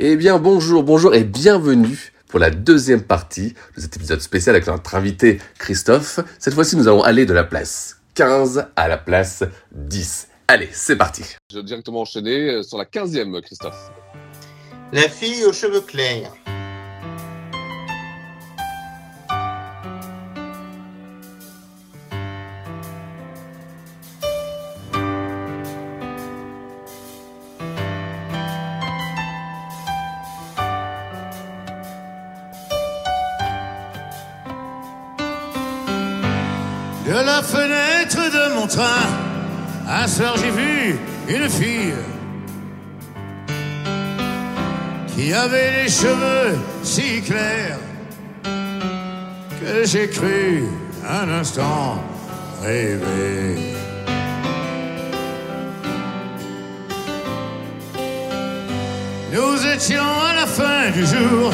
Eh bien bonjour, bonjour et bienvenue pour la deuxième partie de cet épisode spécial avec notre invité Christophe. Cette fois-ci, nous allons aller de la place 15 à la place 10. Allez, c'est parti. Je vais directement enchaîner sur la 15e, Christophe. La fille aux cheveux clairs. J'ai vu une fille qui avait les cheveux si clairs que j'ai cru un instant rêver. Nous étions à la fin du jour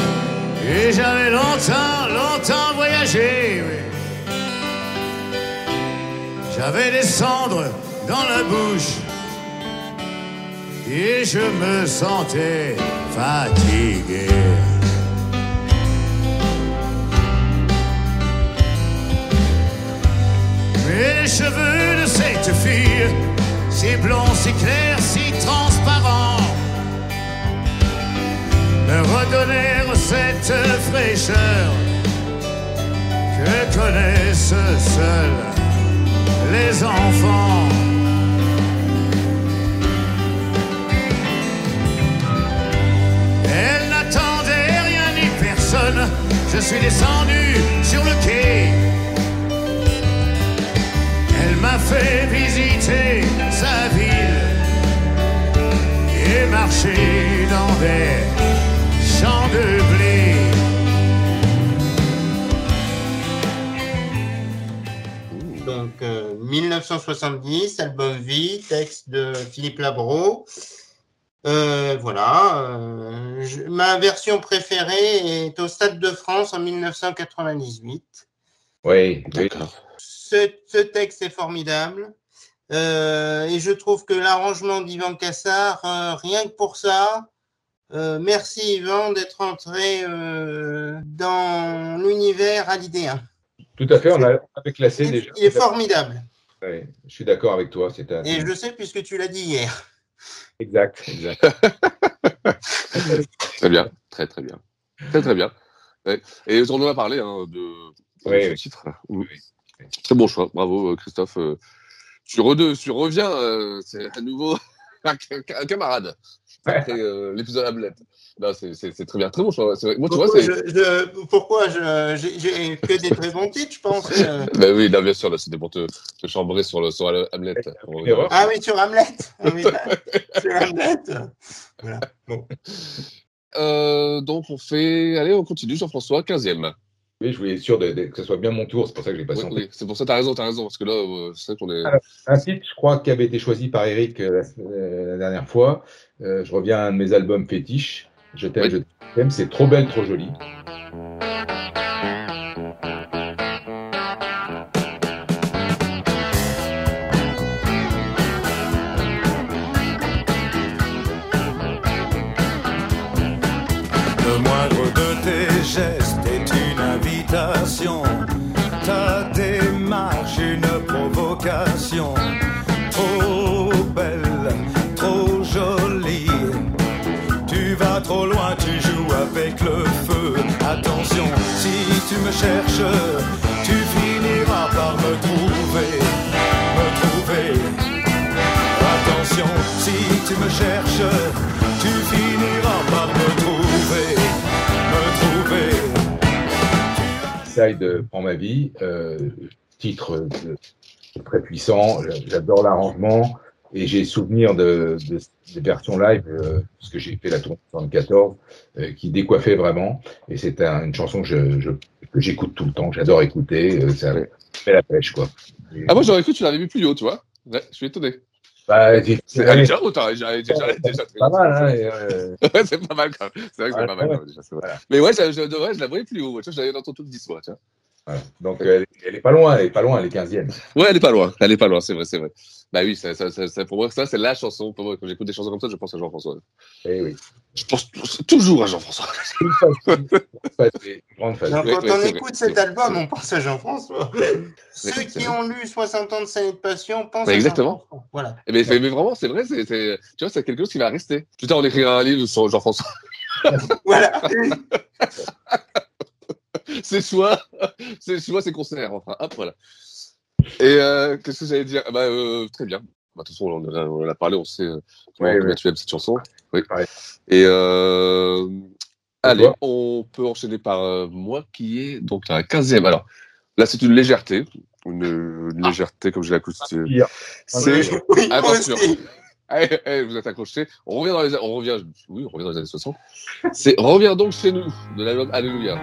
et j'avais longtemps, longtemps voyagé. J'avais des cendres dans la bouche et je me sentais fatigué. Les cheveux de cette fille, si blonds, si clairs, si transparents, me redonnèrent cette fraîcheur que connaissent seuls les enfants. Je suis descendu sur le quai. Elle m'a fait visiter sa ville et marcher dans des champs de blé. Donc, euh, 1970, album Vie, texte de Philippe Labro. Euh, voilà. euh, je- ma version préférée est au Stade de France en 1998. Oui, D'accord. Ce, ce texte est formidable. Euh, et je trouve que l'arrangement d'Yvan Cassard, euh, rien que pour ça, merci Yvan d'être entré dans l'univers halidéen. Tout à fait, on a- on avait classé Il, déjà. il est formidable. Je suis d'accord avec toi, un... Et je le sais puisque tu l'as dit hier. Exact, exact. Très bien, très très bien. Très très bien. Ouais. Et on en a parlé hein, de, ce oui. titre. Oui. Très bon choix, bravo euh, Christophe. Euh, Tu, tu reviens, euh, c'est à nouveau un camarade après euh, l'épisode Hamlet. Non, c'est- très bien, très bon vrai. Moi, tu Pourquoi c'est. je, je- pourquoi je- j'ai que des très bons titres, je pense. euh. Bah oui, là, bien sûr, là, c'était pour te, te chambrer sur, le, sur Hamlet. Ah oui, sur Hamlet. Ah oui, sur Hamlet. Voilà. Bon. Euh, donc, on fait. Allez, on continue, Jean-François, 15e. Oui, je voulais être sûr de, de- que ce soit bien mon tour, c'est pour ça que j'ai Oui, patienté. oui, c'est pour ça, t'as raison, t'as raison, parce que là, euh, c'est vrai qu'on est. Alors, Un titre, je crois, qui avait été choisi par Eric euh, la, euh, la dernière fois. Euh, je reviens à un de mes albums fétiches. Je t'aime, Oui. je t'aime. C'est trop belle, trop jolie. Si tu me cherches, tu finiras par me trouver, me trouver. Attention, si tu me cherches, tu finiras par me trouver, me trouver. Side prend ma vie, euh, titre de- très puissant, j'adore l'arrangement et j'ai souvenir de, de- des versions live, euh, parce que j'ai fait la tournée en 2014, euh, qui décoiffait vraiment et c'est un- une chanson que je- je- que j'écoute tout le temps, que j'adore écouter, euh, ça fait la pêche quoi. Et- Ah, moi, j'aurais cru que tu l'avais vu plus haut, tu vois. Ouais, je suis étonné. Bah, j'ai- C'est ah, déjà j'ai j'ai- j'ai déjà pas mal, hein, et, euh, Ouais, c'est pas mal quand même. C'est vrai que c'est pas mal ouais. quand même, déjà, c'est vrai. Mais ouais, je, je, ouais, je la voyais plus haut. moi. Tu vois, je l'avais entendu 10 fois, tu vois. voilà. Donc elle, est- elle est pas loin, elle est pas loin, elle est 15e. Ouais, elle est pas loin. Elle est pas loin, c'est vrai, c'est vrai. Bah oui, ça, ça, ça, ça- pour moi, ça, c'est la chanson. Pour moi, quand j'écoute des chansons comme ça, je pense à Jean-François. Eh oui. Je pense toujours à Jean-François. Grande phase. Quand on écoute cet album, on pense à Jean-François. Ceux qui ont lu 60 ans de Salé de Passion pensent à exactement. Jean-François. Voilà. Mais, c'est- mais vraiment, c'est vrai, c'est, c'est- tu vois, c'est quelque chose qui va rester. Plus tard, on écrira un livre sur Jean-François. Voilà. c'est soit, c'est soit ses concerts, enfin, hop, voilà. Et euh, qu'est-ce que j'allais dire? Bah, euh, Très bien. Bah, de toute façon, on en a, on a parlé, on sait euh, Ouais, ouais. tu aimes cette chanson. Oui. Ouais. Et euh, allez, on peut enchaîner par euh, moi qui est donc la 15e. Alors, là, c'est une légèreté. Une, une légèreté, comme je l'ai accouché. Pire. C'est. Oui, Attention. Allez, allez, vous êtes accrochés. On revient dans les, on revient, oui, on revient dans les années 60. C'est Reviens donc chez nous de l'album Alléluia.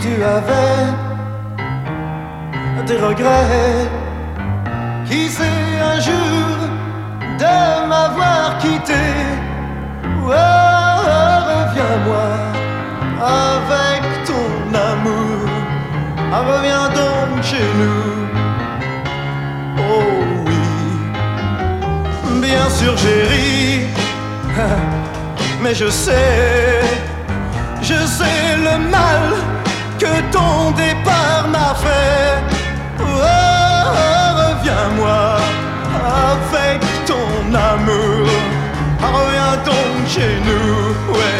Tu avais des regrets, qui sait un jour de m'avoir quitté, oh, reviens-moi avec ton amour, Ah, reviens donc chez nous. Oh oui, bien sûr j'ai ri, mais je sais. Je sais le mal que ton départ m'a fait. Oh, reviens-moi avec ton amour. Ah, Reviens donc chez nous. Ouais.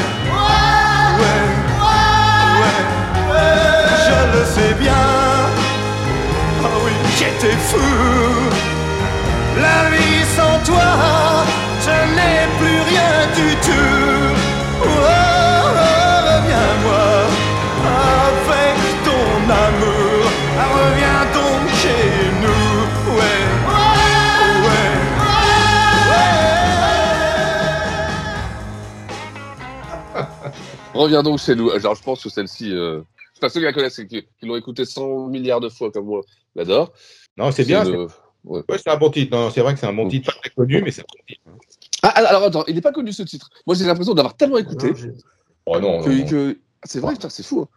Ouais. Ouais. Je le sais bien. Ah oui, j'étais fou. La vie sans toi, ce n'est plus rien du tout. Reviens donc chez nous. Alors, je pense que celle-ci, euh... enfin, ceux qui la connaissent et qui, qui l'ont écoutée 100 milliards de fois comme moi, l'adorent. Non, c'est bien. c'est- Ouais. Ouais, c'est un bon titre. Non, c'est vrai que c'est un bon titre, pas très connu, mais c'est un bon titre. Ah, alors attends, il n'est pas connu ce titre. Moi, j'ai l'impression d'avoir tellement écouté Non, Oh non, que, non, non. que- Ah, c'est vrai, putain, c'est fou. hein.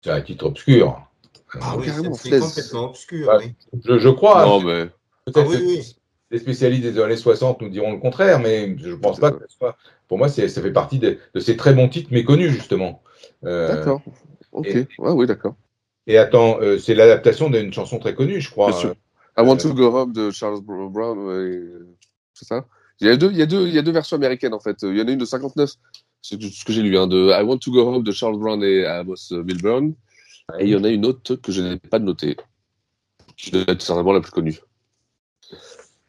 c'est un titre obscur. Ah, oui, carrément, c'est complètement obscur. Oui. Je, je crois. non, mais Ah oui, oui. Les spécialistes des années 60 nous diront le contraire, mais je pense pas que ce soit. Pour moi, ça fait partie de, de ces très bons titres méconnus, justement. Euh, d'accord. Ok. et- oui, d'accord. Et attends, euh, c'est l'adaptation d'une chanson très connue, je crois. Bien sûr. I Want to Go Home de Charles Br- Brown, c'est ça il y, a deux, il, y a deux, il y a deux versions américaines en fait. Il y en a une de 59, c'est ce que j'ai lu, hein, de I Want to Go Home de Charles Brown et Amos Milburn. Et il y en a une autre que je n'ai pas notée, qui doit être certainement la plus connue.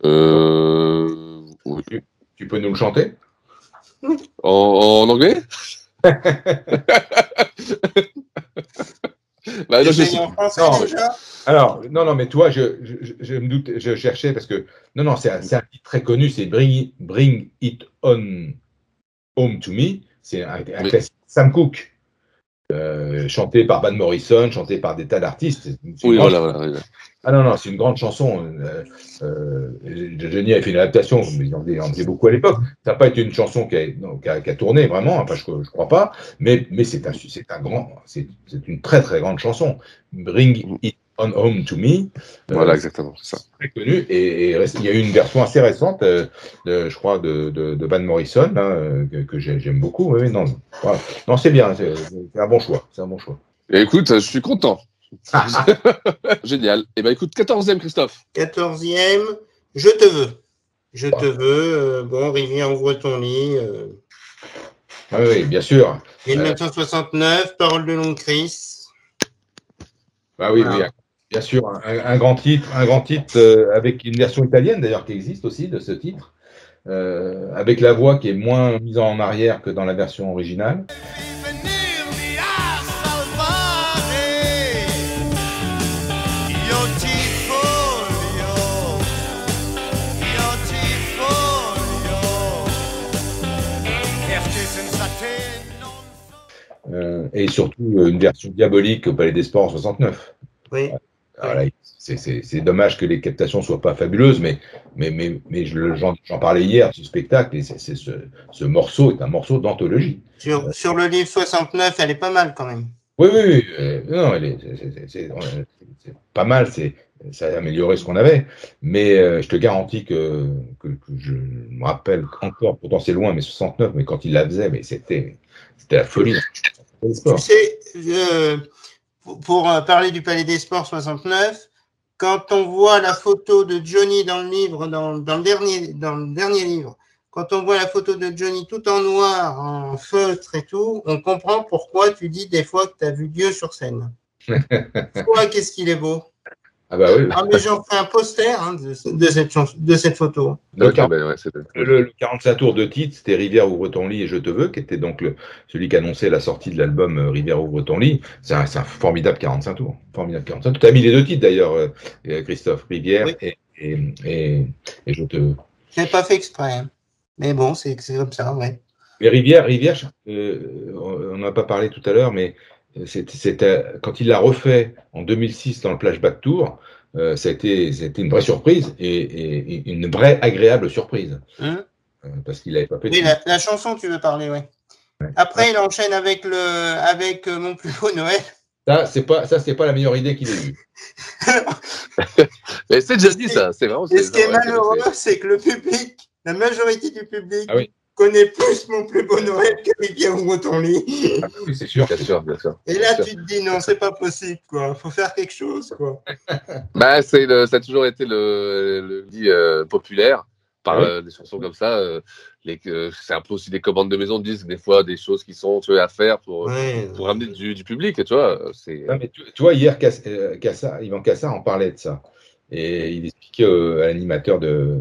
Euh... oui. Tu peux nous le chanter? En, en anglais? Bah, non, je en français Non, déjà? Alors, non, non, mais toi, je, je, me doute, je cherchais parce que, non, non, c'est un, c'est un titre très connu, c'est Bring, Bring It On Home to Me. C'est un, un Oui. classique. Sam Cooke, euh, chanté par Van Morrison, chanté par des tas d'artistes. Oui, voilà, voilà. voilà. Ah non, non, c'est une grande chanson. Euh, euh, Johnny a fait une adaptation, mais il en faisait, beaucoup à l'époque. Ça n'a pas été une chanson qui a, non, qui a, qui a tourné vraiment, enfin, je ne crois pas, mais, mais c'est un, grand, c'est c'est une très très grande chanson. Bring It On Home to Me. Euh, Voilà, exactement, c'est ça. très connu et, il y a eu une version assez récente, euh, de, je crois, de, de, de Van Morrison là, euh, que, que j'ai- j'aime beaucoup. Oui, non, voilà. non, c'est bien, c'est un bon choix, c'est un bon choix. Et écoute, je suis content. Génial. Et ben écoute, 14e, Christophe. 14e, Je te veux. Je te veux. euh, bon, Rivière, ouvre ton lit. euh, Ah oui, bien sûr. 1969, Parole de Long Chris. Bah oui, Voilà. oui, bien sûr, un, grand titre, un grand titre euh, avec une version italienne d'ailleurs qui existe aussi de ce titre, euh, avec la voix qui est moins mise en arrière que dans la version originale. Euh, et surtout une version diabolique au Palais des Sports en 69. Oui. Voilà, c'est- dommage que les captations soient pas fabuleuses, mais, mais, mais, mais je le- j'en parlais hier ce spectacle, et ce, ce morceau est un morceau d'anthologie. Sur, sur le livre 69, elle est pas mal quand même. Oui, oui, oui. euh, non, c'est- euh, c'est pas mal, c'est ça a amélioré ce qu'on avait, mais euh, je te garantis que, que, que je me rappelle encore, pourtant c'est loin, mais 69, mais quand il la faisait, mais c'était c'était la folie. Tu sais, euh, pour, euh, parler du Palais des Sports 69, quand on voit la photo de Johnny dans le livre, dans, dans le dernier, dans le dernier livre, quand on voit la photo de Johnny tout en noir, en feutre et tout, on comprend pourquoi tu dis des fois que tu as vu Dieu sur scène. Toi, qu'est-ce qu'il est beau? Ah bah oui. Ah, mais j'en fais un poster hein, de, de cette chanson- de cette photo. Le, Ok, quar- ben ouais, c'est- le- le 45 tours de titre, c'était Rivière ouvre ton lit et je te veux, qui était donc le, celui qui annonçait la sortie de l'album euh, Rivière ouvre ton lit. C'est un, formidable 45 tours. Formidable 45 tours. Tu as mis les deux titres d'ailleurs, euh, euh, Christophe, Rivière et, et, et, et je te veux. Je l'ai pas fait exprès. hein. Mais bon, c'est comme ça, ouais. Mais Rivière, Rivière, euh, on n'en a pas parlé tout à l'heure, mais c'était c'était- quand il l'a refait en 2006 dans le Flashback Tour, euh, ça a été, ça a été une vraie surprise et, une vraie agréable surprise. Hein Euh, parce qu'il n'avait pas fait Oui, la, la chanson, tu veux parler, ouais. Après, il enchaîne avec le, avec euh, mon plus beau Noël. Ça, c'est pas, ça, c'est pas la meilleure idée qu'il ait eue. Mais c'est déjà dit ça, c'est vraiment. Et ce qui est malheureux, c'est que le public, la majorité du public, Ah oui. Connaît plus mon plus beau Noël que Rivière ouvre ton lit. Oui, c'est sûr. Bien sûr, bien sûr. Et là, tu te dis, non, c'est pas possible, quoi. Faut faire quelque chose, quoi. Bah, c'est le- ça a toujours été le, le dit euh, populaire par Ah euh, des chansons comme ça. euh, les, c'est un peu aussi des commandes de maison de disques, des fois des choses qui sont tu vois, à faire pour, Ouais. pour ramener du, du public, tu vois. Non, mais tu, tu vois, hier, Cass- euh, Cassard, Yvan Cassard en parlait de ça. Et il expliquait euh, à l'animateur de,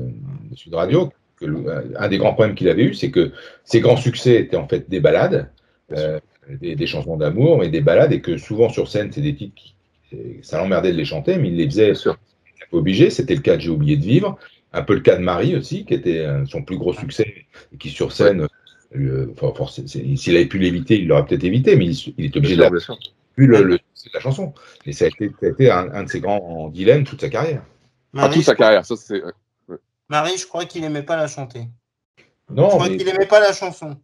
de Sud Radio que le- euh, un des grands problèmes qu'il avait eu, c'est que ses grands succès étaient en fait des ballades, euh, des, des chansons d'amour, mais des ballades, et que souvent sur scène, c'est des titres qui. Ça l'emmerdait de les chanter, mais il les faisait obligé. C'était le cas de J'ai oublié de vivre. Un peu le cas de Marie aussi, qui était euh, son plus gros succès, et qui sur scène, euh, s'il avait pu l'éviter, il l'aurait peut-être évité, mais il, il est obligé de la le, le de la chanson. Et ça a été, ça a été un, un de ses grands dilemmes toute sa carrière. Ah, toute sa carrière, ça c'est. Marie, je crois qu'il aimait pas la chanter. je Non, crois mais, qu'il aimait pas la chanson.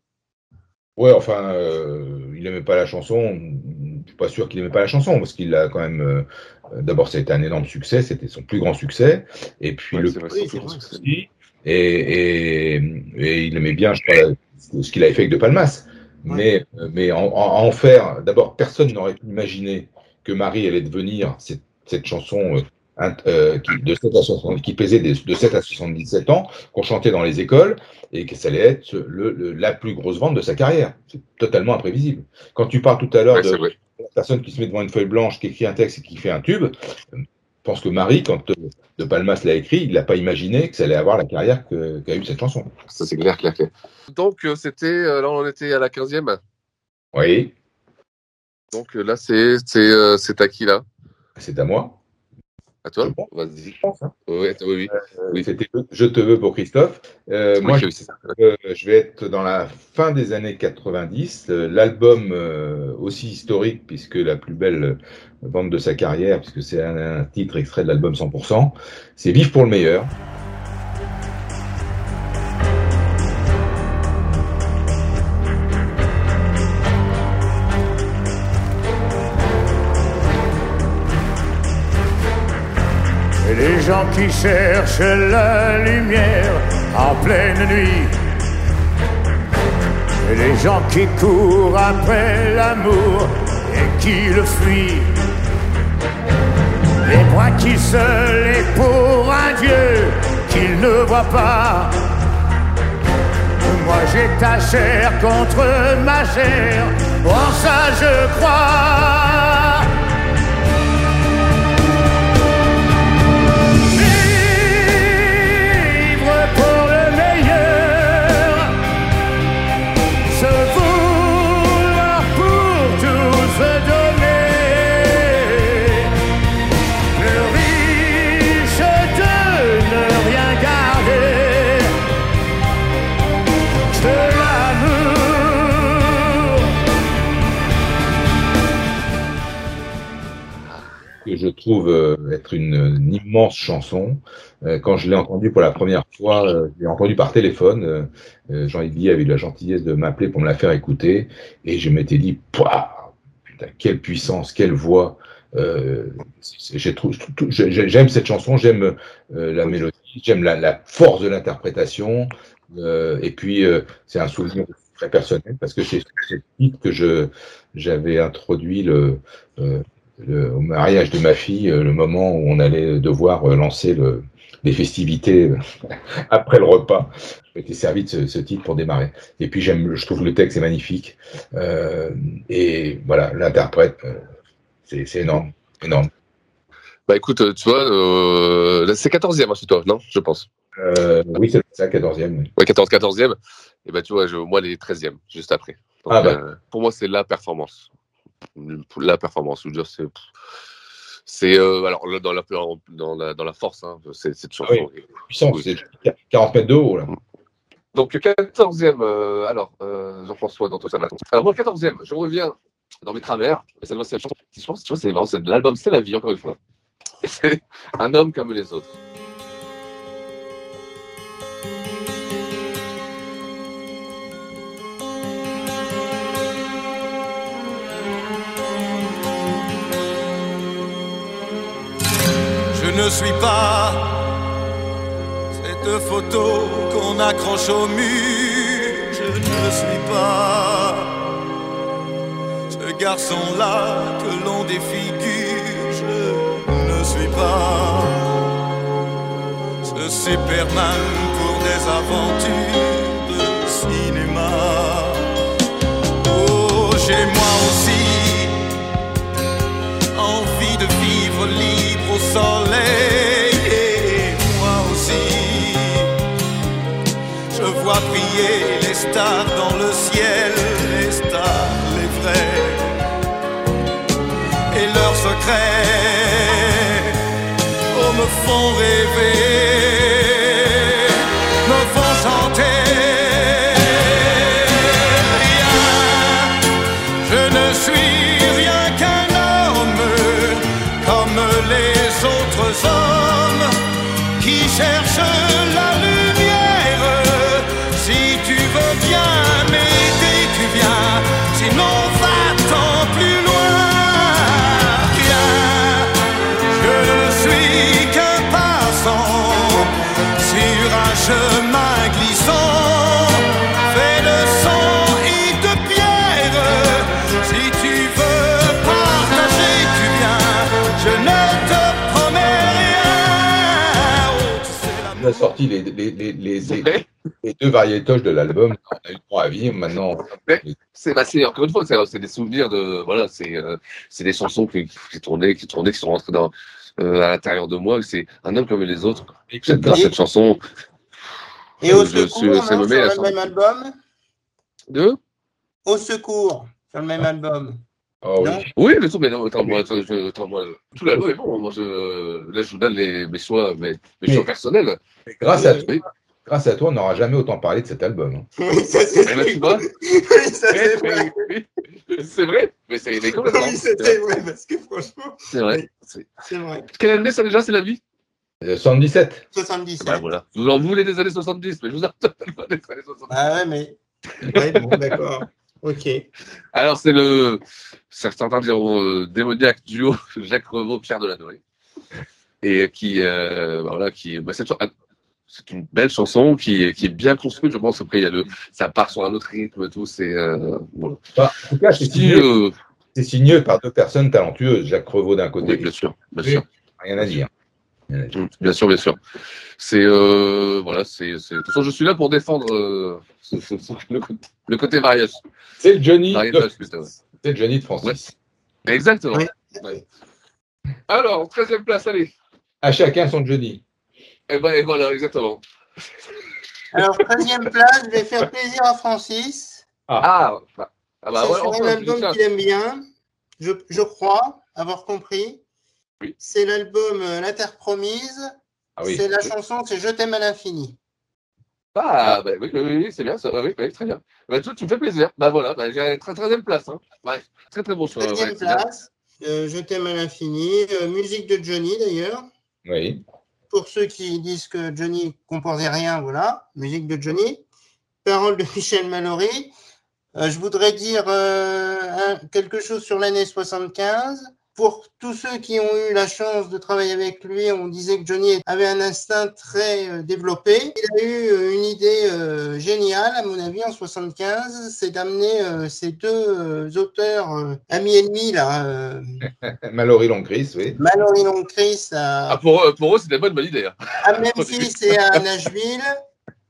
ouais, enfin, euh, il aimait pas la chanson. Je suis pas sûr qu'il aimait pas la chanson, parce qu'il a quand même. euh, D'abord, ça a été un énorme succès, c'était son plus grand succès. Et puis Ouais, le vrai, Oui, vrai. succès. Et, et, et il aimait bien, je crois, ce qu'il avait fait avec De Palmas. Mais, mais en, en, en faire, d'abord, personne n'aurait pu imaginer que Marie allait devenir cette, cette chanson euh, qui, de 7 à 60, qui pesait des- de 7 à 77 ans, qu'on chantait dans les écoles, et que ça allait être le, le- la plus grosse vente de sa carrière. C'est totalement imprévisible. Quand tu parles tout à l'heure Ouais, de la personne qui se met devant une feuille blanche, qui écrit un texte et qui fait un tube, euh, je pense que Marie, quand euh, De Palmas l'a écrit, il n'a pas imaginé que ça allait avoir la carrière qu'a eu cette chanson. Ça c'est clair, clair, clair. Donc c'était, là on était à la 15e. Oui, Donc là c'est à qui là c'est à moi. À toi. Vas-y. Je pense, hein. Ouais, oui, oui. Euh, Oui. C'était Je te veux pour Christophe. Euh, moi, je, euh, je vais être dans la fin des années 90. euh, L'album aussi historique, puisque la plus belle vente de sa carrière, puisque c'est un, un titre extrait de l'album 100%, c'est Vive pour le meilleur. Gens qui cherchent la lumière en pleine nuit. Et les gens qui courent après l'amour et qui le fuient. Les bras qui se lèvent pour un Dieu qui qu'il ne voit pas. Moi j'ai ta chair contre ma chair, en ça je crois. Je trouve euh, être une, une immense chanson. Euh, quand je l'ai entendue pour la première fois, euh, je l'ai entendue par téléphone. Jean-Yves avait eu la gentillesse de m'appeler pour me la faire écouter. Et je m'étais dit, Pouah, putain, quelle puissance, quelle voix. Euh, j'aime cette chanson, j'aime la mélodie, j'aime la, la force de l'interprétation. Euh, et puis, c'est un souvenir très personnel parce que c'est le titre que je j'avais introduit le, euh, le- au mariage de ma fille, euh, le moment où on allait devoir euh, lancer le, les festivités euh, après le repas. J'ai été servi de ce, ce titre pour démarrer. Et puis j'aime, je trouve le texte est magnifique. Euh, et voilà, l'interprète, c'est c'est énorme, énorme. Bah écoute, tu vois, euh, c'est 14e hein, chez toi, non Je pense. Euh, oui, c'est ça, 14e. oui. Ouais, 14, 14e. Et bah tu vois, je, moi, les 13e, juste après. Donc, Ah bah. pour moi, c'est la performance. La performance, je veux dire, c'est. C'est euh, alors là, dans la dans la dans la force, hein, c'est cette Ah oui, puissant, c'est 40 mètres de haut là. Donc 14e, euh, alors euh, Jean-François dans tout ça. Alors moi 14e, je reviens dans mes travers. Et ça doit c'est. Je pense, tu vois, c'est marrant, c'est l'album, c'est la vie encore une fois. C'est un homme comme les autres. Ne suis pas cette photo qu'on accroche au mur. Je ne suis pas ce garçon-là que l'on défigure. Je ne suis pas ce Superman pour des aventures de cinéma. Oh, j'ai moi aussi envie de vivre libre au soleil. Je vois briller les stars dans le ciel, les stars, les vrais, et leurs secrets, oh, me font rêver, sorti les, les, les, les, les- les deux variétoches de l'album. On a eu droit à vivre. Maintenant, C'est bah, encore une fois, c'est des souvenirs de voilà, c'est euh, c'est des chansons qui, qui tournaient, qui tournaient, qui sont rentrées dans euh, à l'intérieur de moi. C'est un homme comme les autres. J'adore cette chanson. Et au Je secours, suis- non, me sur le même album De? Au secours, sur le même album. Oh, oui. Mais tout, mais non, attends, moi, attends, je- attends, moi, tout l'album est bon. Moi, je, là, je vous donne les, mes choix, mes, mes choix personnels. Mais grâce à, Oui. grâce à toi, on n'aura jamais autant parlé de cet album. hein. Oui, ça c'est ben, tu vois, Oui, ça c'est vrai. c'est vrai, mais c'est. Oui, c'était vrai, parce que franchement, C'est vrai. C'est- c'est vrai. Quelle année ça déjà, c'est la vie? Euh, 77. 77. Bah voilà. Vous en voulez des années 70, mais je vous en donne pas des années 70. Ah ouais, mais. Ouais, bon, d'accord. Ok. Alors, c'est le, certains diront, euh, démoniaque duo Jacques Revaux, Pierre Delanoë. Et qui, euh, bah voilà, qui, bah, c'est c'est une belle chanson qui, qui est bien construite, je pense. Après, il y a le, ça part sur un autre rythme, tout, c'est, euh, voilà. Bah, en tout cas, c'est Si, signé, euh, c'est signé par deux personnes talentueuses. Jacques Revaux d'un côté, oui, bien sûr, bien sûr. rien à dire. Bien sûr, bien sûr. C'est euh, voilà, c'est de toute façon, je suis là pour défendre euh, ce- ce- ce- le, côté, le côté mariage. C'est le Johnny. C'est Johnny de Francis. Exactement. Ouais. Alors, 13e place, allez. À chacun son Johnny. Et, ben, et voilà, exactement. Alors, 13e place, je vais faire plaisir à Francis. Ah, bah, ah bah C'est ouais, sur enfin, un album qu'il aime bien, je, je crois avoir compris. C'est l'album euh, La Terre Promise. Ah oui. C'est la chanson, c'est Je t'aime à l'infini. Ah, bah, oui, oui, oui, c'est bien ça. Oui, oui, très bien. Bah, tu, tu me fais plaisir. Bah voilà, bah, j'ai 13e place. Hein. Ouais, très très bon choix. 13e ouais, c'est bien. place, euh, Je t'aime à l'infini. euh, musique de Johnny d'ailleurs. Oui. Pour ceux qui disent que Johnny composait rien, voilà, musique de Johnny. Paroles de Michel Mallory. Euh, je voudrais dire quelque chose sur l'année 75. Pour tous ceux qui ont eu la chance de travailler avec lui, on disait que Johnny avait un instinct très euh, développé. Il a eu euh, une idée euh, géniale, à mon avis, en 75, c'est d'amener euh, ces deux euh, auteurs, euh, amis ennemis, là, euh, Mallory Longcris, oui. Mallory Longcris à, Ah, pour, eux- pour eux, c'était pas une bonne idée. hein. à Memphis et à Nashville.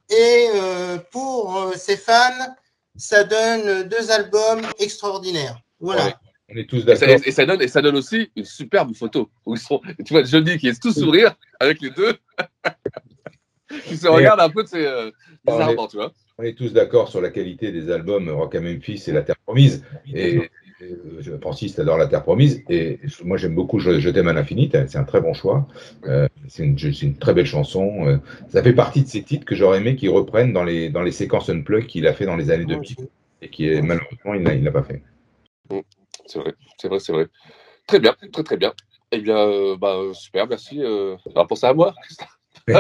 Et euh, pour euh, ses fans, ça donne deux albums extraordinaires. Voilà. Ouais. On est tous Et d'accord. et ça donne, et ça donne aussi une superbe photo. Où ils sont, tu vois Johnny qui est tout sourire avec les deux. qui se regardent un peu, c'est euh, On est- bizarrement, tu vois. On est tous d'accord sur la qualité des albums Rock à Memphis et La Terre Promise. Et euh, Francis adore La Terre Promise. Et moi, j'aime beaucoup Je, Je t'aime à l'infini. C'est un très bon choix. Euh, c'est une, très belle chanson. Euh, ça fait partie de ces titres que j'aurais aimé qu'il reprenne dans les, dans les séquences Unplug qu'il a fait dans les années 2000. Et qui malheureusement, il n'a il n'a pas fait. C'est vrai, c'est vrai, c'est vrai. Très bien, très très bien. Eh bien, euh, bah, euh, super, merci. Euh, d'avoir pensé à moi.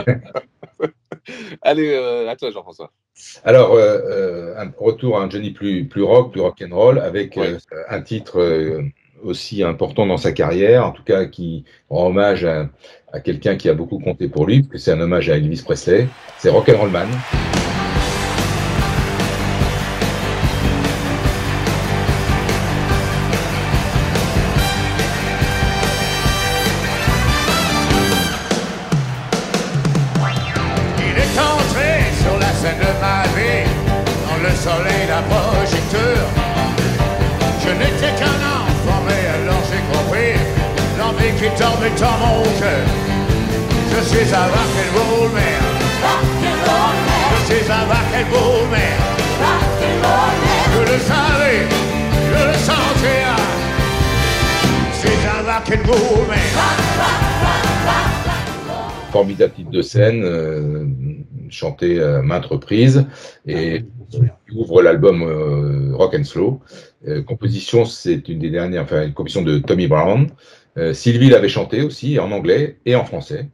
Allez, euh, à toi, Jean-François. Alors, euh, euh, un retour à un Johnny plus, plus rock, plus rock and roll, avec euh, un titre euh, aussi important dans sa carrière, en tout cas qui rend hommage à, à quelqu'un qui a beaucoup compté pour lui, parce que c'est un hommage à Elvis Presley. C'est Rock and Roll Man. De scène, euh, chanté à maintes reprises, et qui ouvre l'album euh, Rock and Slow. Euh, composition, c'est une des dernières, enfin une composition de Tommy Brown. Sylvie l'avait chanté aussi en anglais et en français.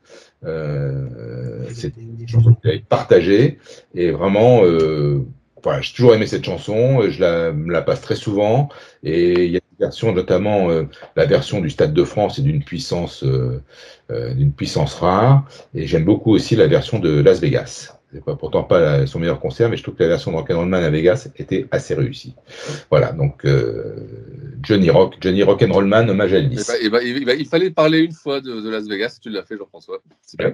Euh, c'est une chanson a été partagée et vraiment, euh, voilà, j'ai toujours aimé cette chanson. Je la, me la passe très souvent et il y a versions, notamment euh, la version du Stade de France est d'une puissance, euh, euh, d'une puissance rare. Et j'aime beaucoup aussi la version de Las Vegas. C'est pas, pourtant pas la- son meilleur concert, mais je trouve que la version de Rock'n'Roll Man à Vegas était assez réussie. Voilà, donc Johnny Rock, Johnny Rock'n'Roll Man, hommage à Eh Elvis. ben, eh ben, il, il fallait parler une fois de, de Las Vegas, tu l'as fait, Jean-François. C'est bien.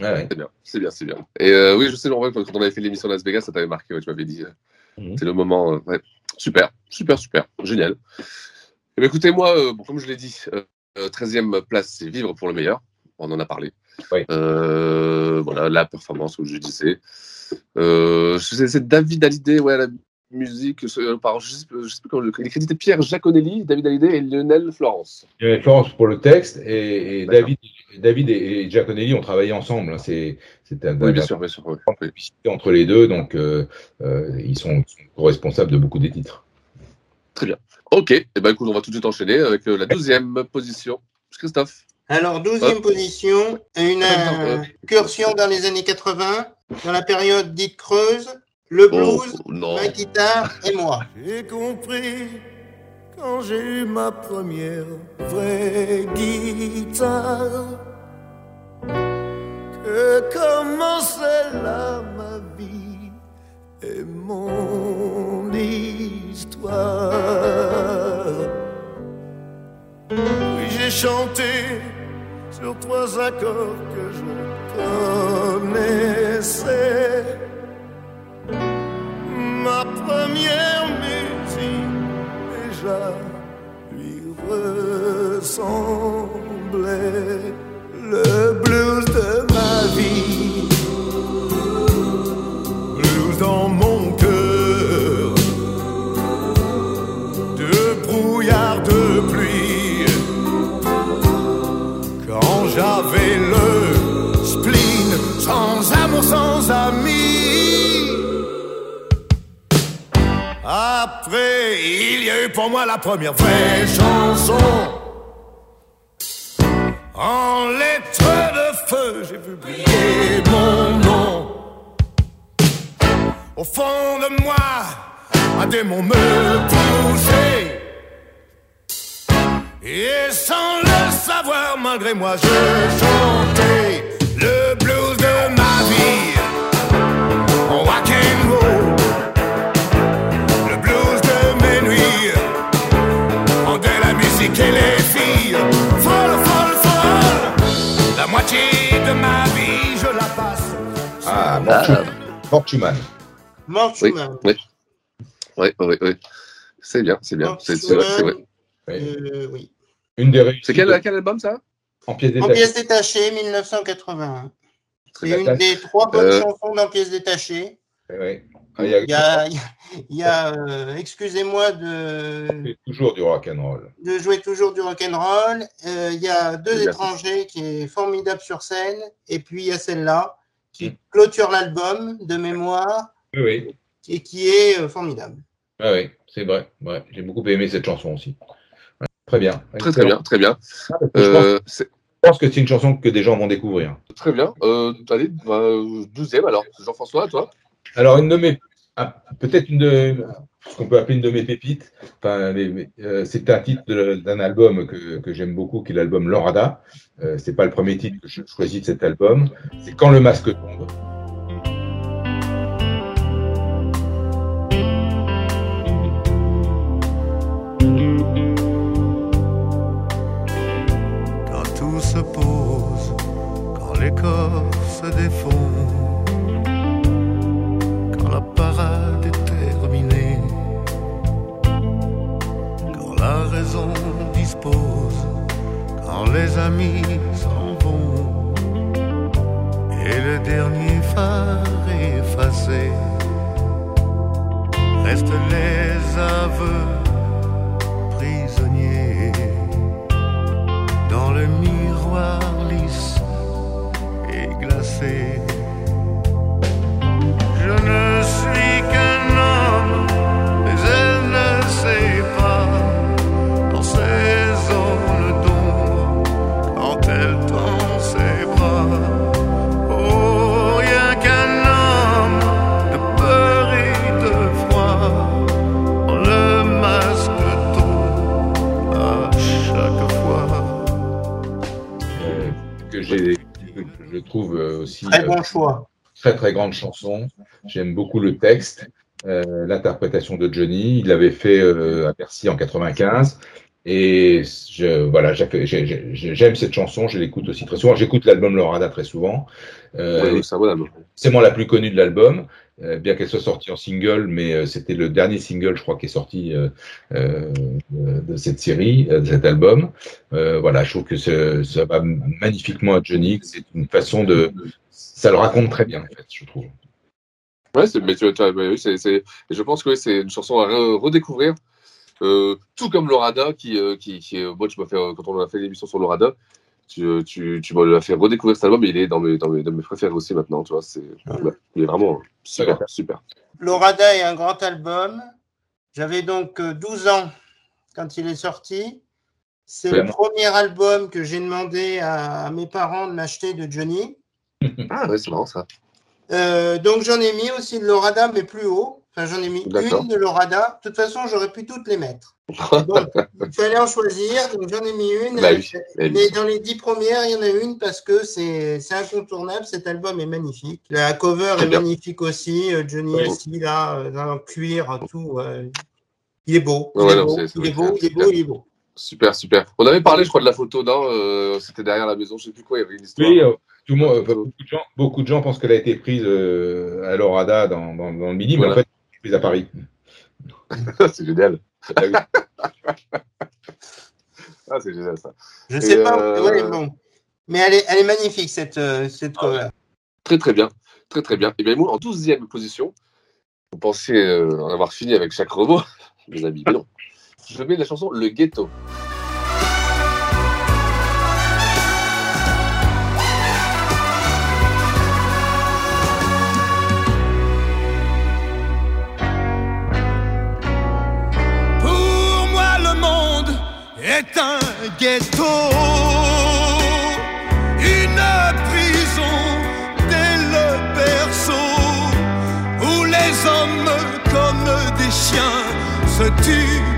Ouais. C'est bien, c'est bien, c'est bien. Et euh, oui, je sais, Jean-François, quand on avait fait l'émission Las Vegas, ça t'avait marqué, ouais, tu m'avais dit. euh, Mhm. C'est le moment. euh, ouais. Super, super, super. Génial. Eh bien, écoutez, moi, euh, bon, comme je l'ai dit, euh, euh, 13e place, c'est vivre pour le meilleur. On en a parlé. Oui. Euh, voilà, la performance, comme je disais. Euh, c'est David Hallyday, ouais, la musique. euh, je sais, je sais plus comment le- étaient Pierre Giaconelli, David Hallyday et Lionel Florence. Il avait Florence pour le texte et. David, David et, et Giaconelli ont travaillé ensemble. hein. C'est un Oui, bien sûr, bien sûr. entre les deux, donc euh, euh, ils sont, sont co-responsables de beaucoup des titres. Très bien. Ok, et ben écoute, on va tout de suite enchaîner avec euh, la douzième position. Christophe. Alors, 12e position, une incursion dans les années 80, dans la période dite creuse, le blues, Oh, ma guitare et moi. J'ai compris quand j'ai eu ma première vraie guitare ma vie et mon histoire. Oui, j'ai chanté sur trois accords que je connaissais. Ma première musique déjà lui ressemblait. Il y a eu pour moi la première vraie chanson. En lettres de feu, j'ai briller mon nom. Au fond de moi, un démon me poussait. Et sans le savoir, malgré moi, je chantais le Mort Mort Schumann. Mort Oui, oui. Oui, oui, oui. C'est bien, c'est bien. C'est vrai, c'est vrai. Schumann. Euh, oui. Une des réussites. C'est quel, quel album ça? En pièces En détachées. pièces détachées, 1981. Très C'est une des trois bonnes Euh, chansons dans pièces détachées. Ouais. Ah, il y a, Il y a, euh, excusez-moi de, c'est toujours du rock and roll. de jouer toujours du rock'n'roll. Euh, il y a deux étrangers qui est formidable sur scène. Et puis il y a celle-là qui Mm. clôture l'album de mémoire Oui, et qui est euh, formidable. Ah oui, c'est vrai. Ouais, J'ai beaucoup aimé cette chanson aussi. Ouais. Très bien. Très très bien, très bien. Ah, je, Euh, pense, je pense que c'est une chanson que des gens vont découvrir. très bien. Euh, allez, euh, douzième alors. Jean-François, toi Alors, une de mes. ah, Peut-être une de. Ce qu'on peut appeler une de mes pépites. Euh, c'est un titre d'un album que, que j'aime beaucoup, qui est l'album Lorada. Euh, c'est pas le premier titre que je choisis de cet album. C'est Quand le masque tombe. Quand tout se pose, quand les corps se défont, les amis s'en vont, et le dernier phare effacé, restent les aveux prisonniers dans le miroir lisse et glacé. Trouve euh, aussi Très euh, bon choix. très très grande chanson. J'aime beaucoup le texte, euh, l'interprétation de Johnny. Il l'avait fait euh, à Bercy en 95. Et je, voilà, j'aime cette chanson, je l'écoute aussi très souvent. J'écoute l'album Lorada très souvent. Euh, Ouais, C'est bon moi la plus connue de l'album, euh, bien qu'elle soit sortie en single, mais euh, c'était le dernier single, je crois, qui est sorti euh, de cette série, de cet album. Voilà, je trouve que ce- ça va magnifiquement à Johnny. C'est une façon de, ça le raconte très bien, en fait, je trouve. Ouais, mais tu, tu- c'est, c'est- et je pense que oui, c'est une chanson à re- redécouvrir. Euh, tout comme Lorada, qui, euh, qui, qui euh, moi, tu m'as fait, euh, quand on a fait l'émission sur Lorada, tu, tu, tu m'as fait redécouvrir cet album, et il est dans mes, dans mes, dans mes préférés aussi maintenant, tu vois. C'est, ouais, il est vraiment super, super. Lorada est un grand album. J'avais donc euh, 12 ans quand il est sorti. C'est le premier album que j'ai demandé à, à mes parents de m'acheter de Johnny. Ah ouais, c'est marrant ça. Euh, donc j'en ai mis aussi de Lorada, mais plus haut. Enfin, j'en ai mis une de Lorada. De toute façon, j'aurais pu toutes les mettre. Bon, il fallait en choisir, donc j'en ai mis une. Bah oui, bah oui. Mais dans les dix premières, il y en a une parce que c'est c'est incontournable. Cet album est magnifique. La cover est magnifique aussi. Euh, Johnny assis là, dans le cuir, tout. euh, il est beau. Il Ouais, est non, beau, il est beau, il est beau, super. il est beau. Super, super. On avait parlé, je crois, de la photo, non euh, C'était derrière la maison, je sais plus quoi, il y avait une histoire. Oui, euh, tout le monde, euh, beaucoup, de gens, beaucoup de gens pensent qu'elle a été prise euh, à l'Orada dans, dans, dans le Midi, Voilà. mais en prise à Paris. c'est génial. Ah oui. ah, c'est génial ça. Je Et, sais pas. euh, ouais, bon. Mais elle est, elle est magnifique, cette, euh, cette cover. Très très bien, très très bien. Et bien moi, en 12e position, vous pensiez euh, en avoir fini avec chaque robot, mes amis, mais non. Je mets la chanson Le Ghetto. Est un ghetto, une prison dès le berceau, où les hommes, comme des chiens, se tuent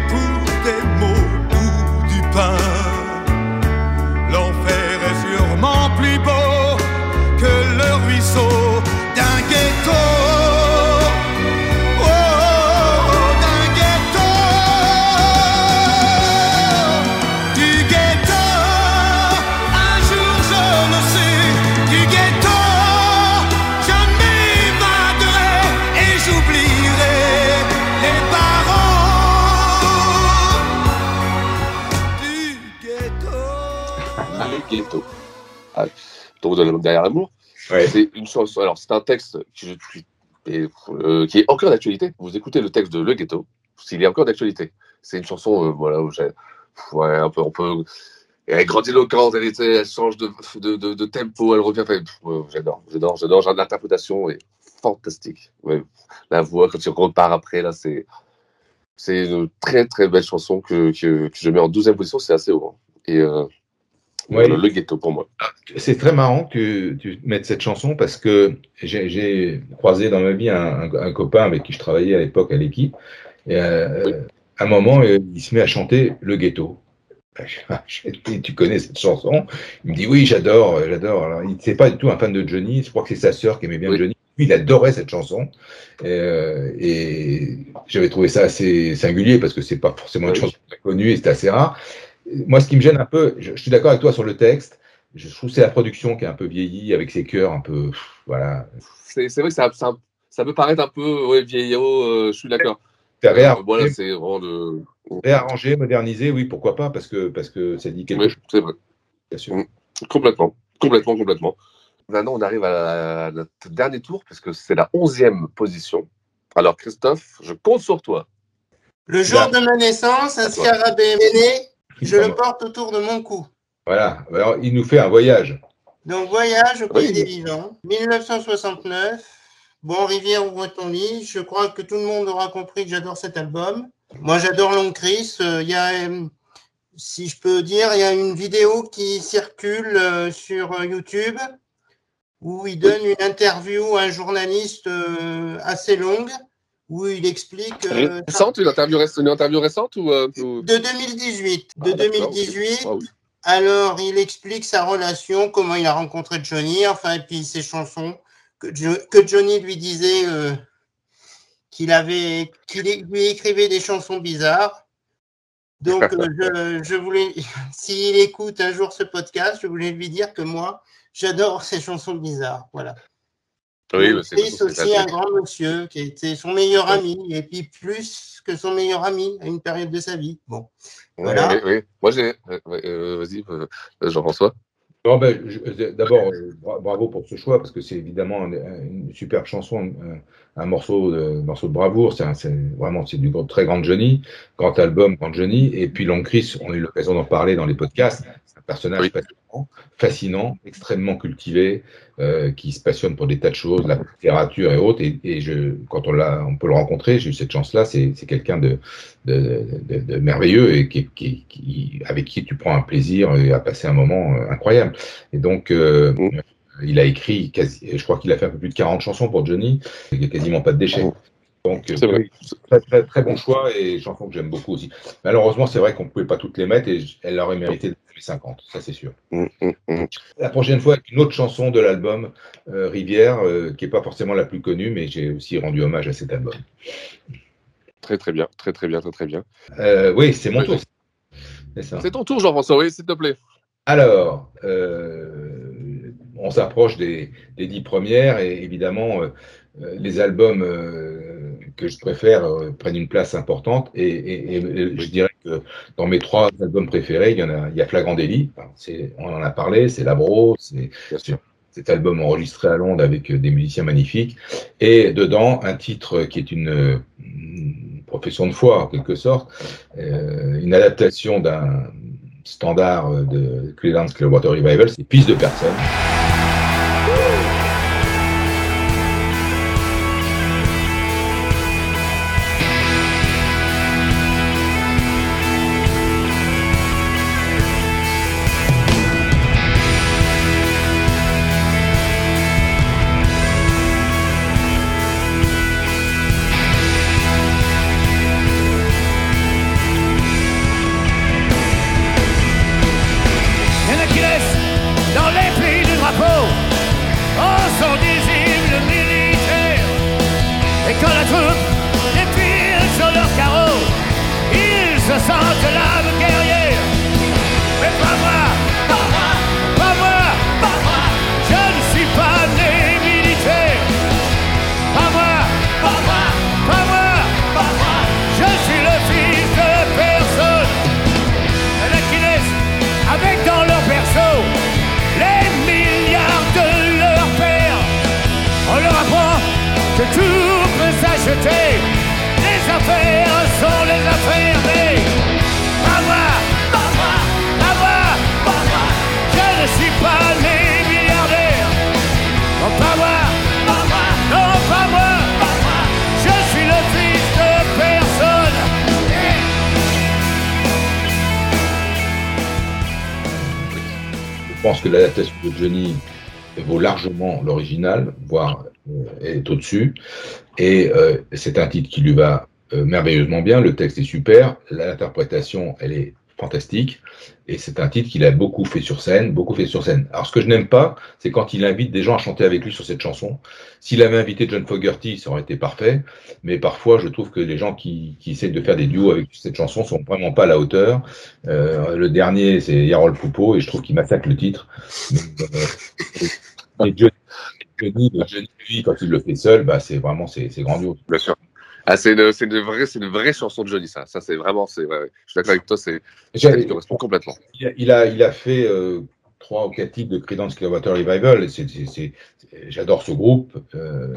le derrière l'amour. C'est une chanson. Alors c'est un texte qui, euh, qui est encore d'actualité. Vous écoutez le texte de Le Ghetto, s'il est encore d'actualité. C'est une chanson, euh, voilà, où j'ai, ouais, un peu, on peut. Elle est grandiloquente, elle, était, elle change de, de, de, de tempo, elle revient. Ouais, j'adore, j'adore, j'adore. Genre, L'interprétation est fantastique. Ouais. La voix, quand il repart après, là, c'est, c'est une très très belle chanson que, que, que je mets en 12e position, c'est assez haut. hein. Et le ghetto pour moi. C'est très marrant que tu, mettes cette chanson parce que j'ai croisé dans ma vie un, un- un copain avec qui je travaillais à l'époque à l'équipe. Et euh, à un moment, euh, il se met à chanter Le Ghetto. Je dis, tu connais cette chanson? Il me dit oui, j'adore, euh, j'adore. Alors, il n'était pas du tout un fan de Johnny. Je crois que c'est sa sœur qui aimait bien Johnny. Il adorait cette chanson. Euh, et j'avais trouvé ça assez singulier parce que c'est pas forcément une chanson très connue et c'est assez rare. Moi, ce qui me gêne un peu, je, je suis d'accord avec toi sur le texte. Je trouve que c'est la production qui est un peu vieillie avec ses chœurs un peu, pff, voilà. C'est vrai que ça, ça, ça peut paraître un peu ouais, vieillot, euh, je suis d'accord. C'est Euh, réarrangé. voilà, c'est vraiment de. Réarranger, moderniser, oui, pourquoi pas, parce que, parce que ça dit quelque Oui, chose. c'est vrai. Bien sûr. Mm. Complètement, complètement, complètement. Maintenant, on arrive à notre dernier tour, parce que c'est la onzième position. Alors, Christophe, je compte sur toi. Le jour de ma naissance, un scarabée est né, je le porte autour de mon cou. Voilà. Alors, il nous fait un voyage. Donc, voyage au pays Oui. des vivants, 1969. Bon, Rivière, ouvre ton lit. Je crois que tout le monde aura compris que j'adore cet album. Moi, j'adore Long Chris. Euh, Il y a, euh, si je peux dire, il y a une vidéo qui circule euh, sur YouTube où il donne une interview à un journaliste assez longue où il explique euh, Récente, une interview, réc- une interview récente ou, euh, ou- de 2018. De Ah, d'accord, 2018. ok. Ah. Alors, il explique sa relation, comment il a rencontré Johnny, enfin, et puis ses chansons, que, Jo- que Johnny lui disait euh, qu'il avait, qu'il lui écrivait des chansons bizarres. Donc, je, je voulais, s'il écoute un jour ce podcast, je voulais lui dire que moi, j'adore ces chansons bizarres. Voilà. Oui, mais c'est aussi, un grand monsieur, qui était son meilleur ami, et puis plus que son meilleur ami à une période de sa vie. Bon, Ouais, voilà. oui, oui. Moi, j'ai. euh, euh, Vas-y, euh, Jean-François. Non, ben, je- D'abord, bra- bravo pour ce choix, parce que c'est évidemment un- une superbe chanson, un, un morceau, de, un morceau de bravoure. C'est vraiment c'est du très grand Johnny, grand album, grand Johnny. Et puis Long Chris, on a eu l'occasion d'en parler dans les podcasts. Personnage fascinant, fascinant, extrêmement cultivé, euh, qui se passionne pour des tas de choses, la littérature et autres. Et, et je, quand on, l'a, on peut le rencontrer, j'ai eu cette chance-là. C'est, c'est quelqu'un de, de, de, de merveilleux et qui, qui, qui, avec qui tu prends un plaisir et à passer un moment euh, incroyable. Et donc, euh, il a écrit, quasi, je crois qu'il a fait un peu plus de 40 chansons pour Johnny. Il n'y a quasiment pas de déchets. Donc, euh, C'est vrai. très, très, très bon choix et chanson que j'aime beaucoup aussi. Malheureusement, c'est vrai qu'on ne pouvait pas toutes les mettre et elle aurait mérité les 50, ça c'est sûr. La prochaine fois, une autre chanson de l'album euh, Rivière, euh, qui n'est pas forcément la plus connue, mais j'ai aussi rendu hommage à cet album. Très, très bien. Très, très bien. Très, très bien. Euh, oui, c'est mon tour. C'est ton tour, Jean-François, oui, s'il te plaît. Alors, on s'approche des, des, dix premières et évidemment, les albums que je préfère euh, prennent une place importante et, et, et, je dirais que dans mes trois albums préférés, il y en a, il y a Flagrant Délit, on en a parlé, c'est Labro, c'est cet album enregistré à Londres avec des musiciens magnifiques. Et dedans un titre qui est une, une profession de foi en quelque sorte, euh, une adaptation d'un standard de Cleveland Clearwater Revival, c'est Piste de personne. Johnny vaut largement l'original, voire euh, est au-dessus. Et euh, c'est un titre qui lui va euh, merveilleusement bien. Le texte est super, l'interprétation, elle est fantastique. Et c'est un titre qu'il a beaucoup fait sur scène, beaucoup fait sur scène. Alors, ce que je n'aime pas, c'est quand il invite des gens à chanter avec lui sur cette chanson. S'il avait invité John Fogerty, ça aurait été parfait. Mais parfois, je trouve que les gens qui, qui essaient de faire des duos avec cette chanson sont vraiment pas à la hauteur. Euh, le dernier, c'est Yarol Poupeau, et je trouve qu'il massacre le titre. Mais, euh, Johnny, Johnny, lui, quand il le fait seul, bah, c'est vraiment c'est grandiose. Bien sûr. Ah, c'est une, c'est une vraie, c'est une vraie chanson de Johnny, ça. Ça, c'est vraiment, c'est, ouais, je suis d'accord avec toi, c'est, ça lui correspond complètement. Il a, il fait euh, trois ou quatre titres de Creedence Clearwater Revival. C'est, c'est, c'est, j'adore ce groupe. Euh,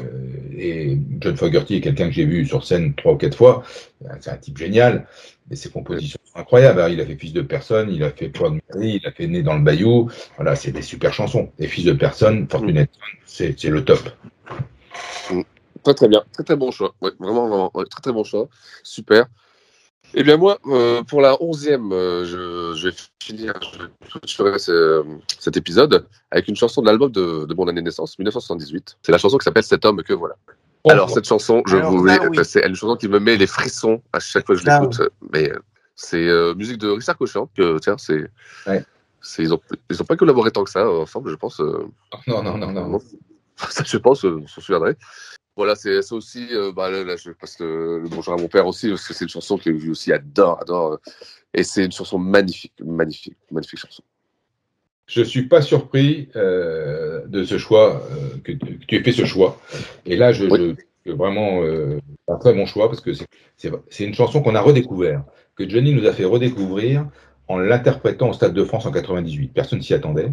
et John Fogerty est quelqu'un que j'ai vu sur scène trois ou quatre fois. C'est un type génial. Et ses compositions sont incroyables. Il a fait Fils de personne, il a fait Proud Mary, il a fait Né dans le Bayou. Voilà, c'est des super chansons. Et Fils de personne, Fortunate c'est, c'est le top. Très très bien, très très bon choix. Ouais, vraiment, vraiment, ouais, très très bon choix. Super. Eh bien moi, euh, pour la onzième, euh, je, je vais finir, je clôturerai ce, cet épisode avec une chanson de l'album de, de mon année de naissance, 1978. C'est la chanson qui s'appelle Cet homme que voilà. Alors cette chanson, je Alors, vous, oui. c'est une chanson qui me met les frissons à chaque fois que je l'écoute. Mais euh, c'est euh, musique de Richard Cochian. Que tiens, c'est, Ouais. ils ont ils ont pas collaboré tant que ça euh, ensemble, je pense. euh, Non, non, non, non. non. ça, je pense, euh, on s'en souviendrait. Voilà, c'est c'est aussi, euh, bah, là, là, je passe le, le bonjour à mon père aussi, parce que c'est une chanson que lui aussi adore, adore. euh, Et c'est une chanson magnifique, magnifique, magnifique chanson. Je suis pas surpris euh, de ce choix, euh, que, que tu aies fait ce choix. Et là, je, Oui. je- vraiment un très bon choix parce que c'est une chanson qu'on a redécouvert, que Johnny nous a fait redécouvrir en l'interprétant au Stade de France en 98. Personne s'y attendait.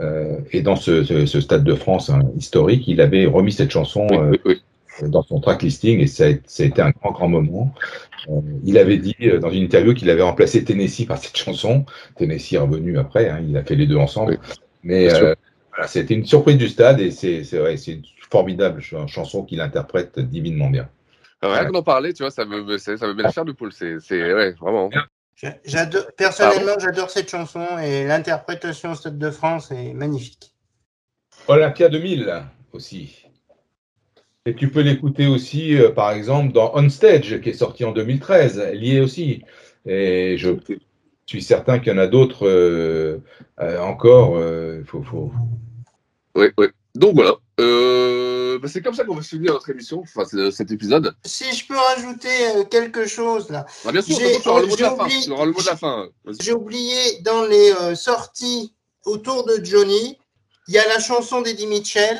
Euh, et dans ce, ce- ce Stade de France hein, historique, il avait remis cette chanson Oui, euh, oui, oui. dans son track listing et ça a, ça a été un grand, grand moment. Euh, il avait dit euh, dans une interview qu'il avait remplacé Tennessee par cette chanson. Tennessee est revenu après, hein, il a fait les deux ensemble. Oui. Mais euh, voilà, c'était une surprise du stade et c'est c'est une formidable ch- chanson qu'il interprète divinement bien. Rien que d'en parler, tu vois, ça me, me- ça me met la chair de poule. C'est, c'est, ouais, vraiment. Personnellement, j'adore cette chanson et l'interprétation au Stade de France est magnifique. Olympia 2000 aussi. Et tu peux l'écouter aussi, euh, par exemple, dans On Stage, qui est sorti en 2013, lié aussi. Et je suis certain qu'il y en a d'autres euh, euh, encore. euh, faut, faut... Oui, oui. Donc voilà. Euh, bah, c'est comme ça qu'on va finir notre émission, enfin cet épisode. Si je peux rajouter euh, quelque chose là. Ah, bien sûr, J'ai- tu auras le mot de la fin. oublié- Tu auras le mot de la fin. Vas-y. J'ai oublié dans les euh, sorties autour de Johnny, il y a la chanson d'Eddie Mitchell,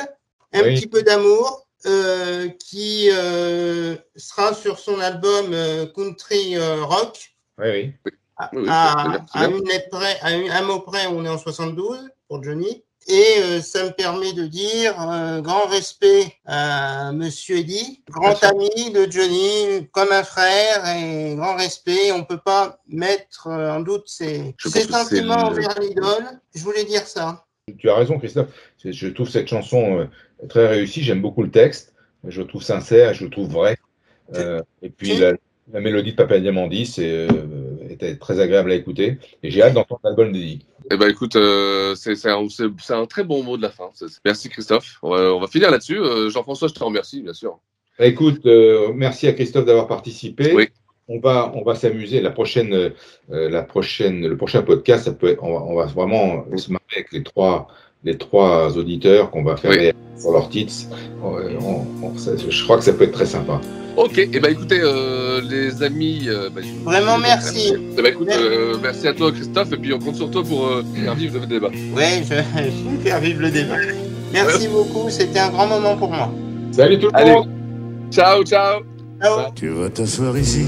Un Oui. petit peu d'amour, euh, qui euh, sera sur son album euh, Country euh, Rock. Oui, oui. À, Oui, oui, à- très bien, très à bien. une lettre près, à une- un mot près, on est en 72 pour Johnny. Et euh, ça me permet de dire euh, grand respect à Monsieur Eddy, grand ami de Johnny, comme un frère, et grand respect. On ne peut pas mettre euh, en doute ses, sentiments envers l'idole. Je voulais dire ça. Tu as raison, Christophe. Je trouve cette chanson très réussie. J'aime beaucoup le texte. Je le trouve sincère, je le trouve vrai. Et puis la, la mélodie de Papa Diamandis c'est, était très agréable à écouter. Et j'ai hâte d'entendre l'album d'Eddie. Eh ben écoute, euh, c'est un, très bon mot de la fin. Merci Christophe. On va, on va finir là-dessus. Euh, Jean-François, je te remercie, bien sûr. Écoute, euh, merci à Christophe d'avoir participé. Oui. On va, on va s'amuser. La prochaine, la prochaine, le prochain podcast, ça peut être, on, va, on va vraiment se marrer avec les trois, les trois auditeurs qu'on va faire Oui. sur leurs titres. On- on- on- ça- je crois que ça peut être très sympa. Ok, et ben écoutez, euh, les amis. euh, bah, je- Vraiment, merci. Eh ben, écoute, euh, merci à toi Christophe, et puis on compte sur toi pour euh, faire vivre le débat. Ouais, je, je vais faire vivre le débat. Merci beaucoup, c'était un grand moment pour moi. Salut tout le Allez. monde. Ciao, ciao. Ciao. Tu vas t'asseoir ici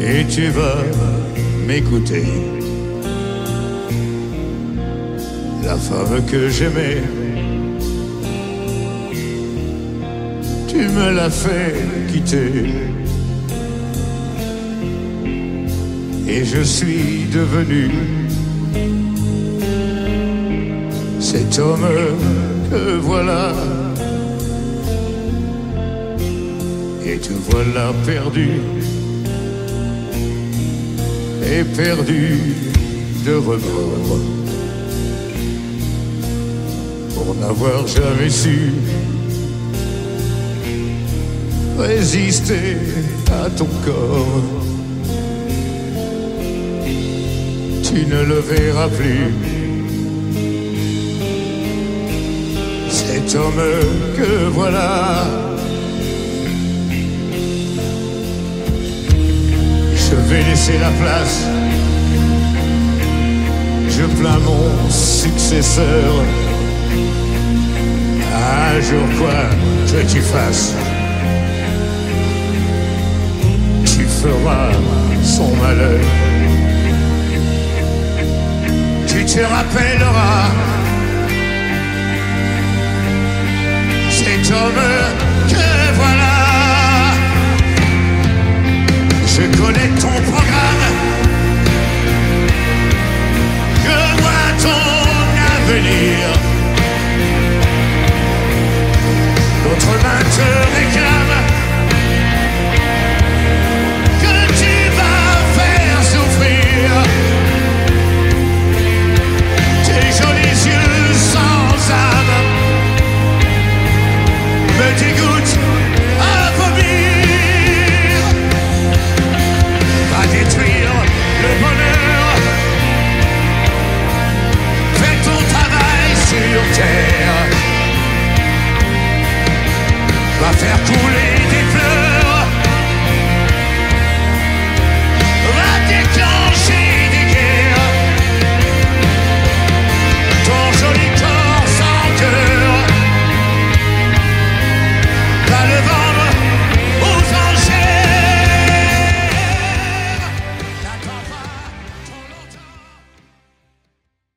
et tu vas m'écouter. La femme que j'aimais, tu me l'as fait quitter. Et je suis devenu cet homme que voilà. Et te voilà perdu, et perdu de remords, pour n'avoir jamais su résister à ton corps. Tu ne le verras plus, cet homme que voilà. Je vais laisser la place. Je plains mon successeur un jour quoi que tu fasses, tu feras son malheur. Tu te rappelleras cet homme que voilà. Je connais ton programme, je vois ton avenir? Turn the va faire couler.